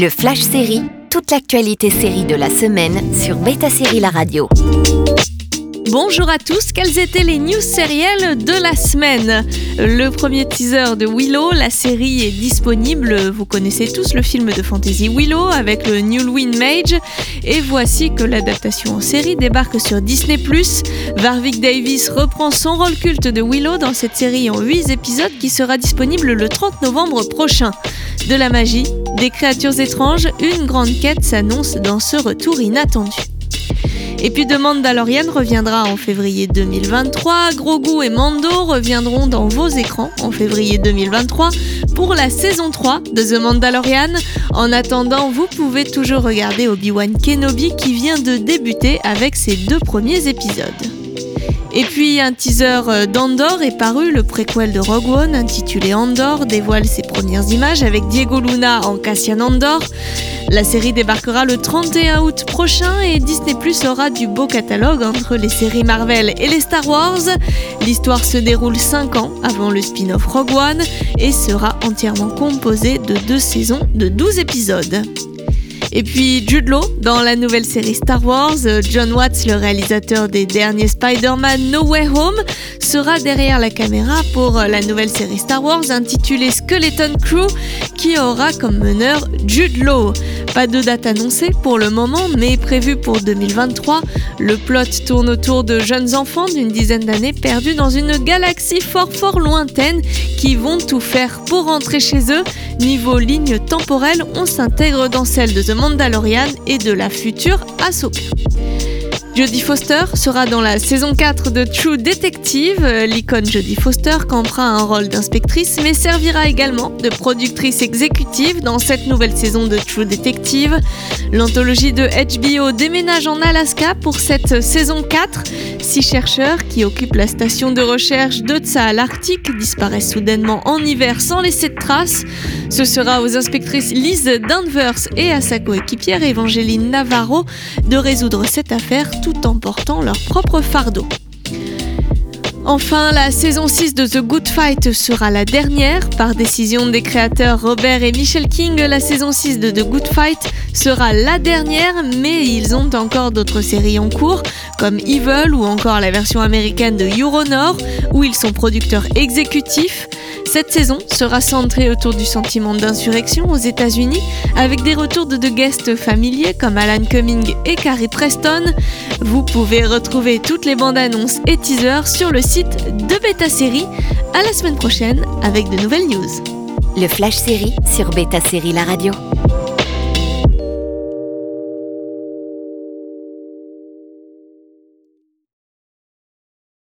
Le Flash Série, toute l'actualité série de la semaine sur Beta Série La Radio. Bonjour à tous, quelles étaient les news sérielles de la semaine? Le premier teaser de Willow, la série est disponible, vous connaissez tous le film de fantasy Willow avec le Newlwyn Mage, et voici que l'adaptation en série débarque sur Disney+. Warwick Davis reprend son rôle culte de Willow dans cette série en 8 épisodes qui sera disponible le 30 novembre prochain. De la magie, des créatures étranges, une grande quête s'annonce dans ce retour inattendu. Et puis The Mandalorian reviendra en février 2023. Grogu et Mando reviendront dans vos écrans en février 2023 pour la saison 3 de The Mandalorian. En attendant, vous pouvez toujours regarder Obi-Wan Kenobi qui vient de débuter avec ses deux premiers épisodes. Et puis un teaser euh, d'Andor est paru, le préquel de Rogue One intitulé Andor dévoile ses premières images avec Diego Luna en Cassian Andor. La série débarquera le 31 août prochain et Disney Plus aura du beau catalogue entre les séries Marvel et les Star Wars. L'histoire se déroule 5 ans avant le spin-off Rogue One et sera entièrement composée de deux saisons de 12 épisodes. Et puis Jude Law dans la nouvelle série Star Wars, euh, John Watts, le réalisateur des derniers Spider-Man No Way Home, sera derrière la caméra pour euh, la nouvelle série Star Wars intitulée Skeleton Crew qui aura comme meneur Jude Law. Pas de date annoncée pour le moment, mais prévue pour 2023. Le plot tourne autour de jeunes enfants d'une dizaine d'années perdus dans une galaxie fort fort lointaine qui vont tout faire pour rentrer chez eux. Niveau ligne temporelle, on s'intègre dans celle de The Mandalorian et de la future Ahsoka. Jodie Foster sera dans la saison 4 de True Detective. L'icône Jodie Foster campera un rôle d'inspectrice mais servira également de productrice exécutive dans cette nouvelle saison de True Detective. L'anthologie de HBO déménage en Alaska pour cette saison 4. Six chercheurs qui occupent la station de recherche de à l'Arctique disparaissent soudainement en hiver sans laisser de traces. Ce sera aux inspectrices Liz Danvers et à sa coéquipière Evangeline Navarro de résoudre cette affaire tout en portant leur propre fardeau. Enfin, la saison 6 de The Good Fight sera la dernière. Par décision des créateurs Robert et Michel King, la saison 6 de The Good Fight sera la dernière, mais ils ont encore d'autres séries en cours, comme Evil ou encore la version américaine de Euronor, où ils sont producteurs exécutifs. Cette saison sera centrée autour du sentiment d'insurrection aux États-Unis, avec des retours de deux guests familiers comme Alan Cumming et Carrie Preston. Vous pouvez retrouver toutes les bandes annonces et teasers sur le site de Beta Série. À la semaine prochaine avec de nouvelles news. Le Flash Série sur Beta Série La Radio.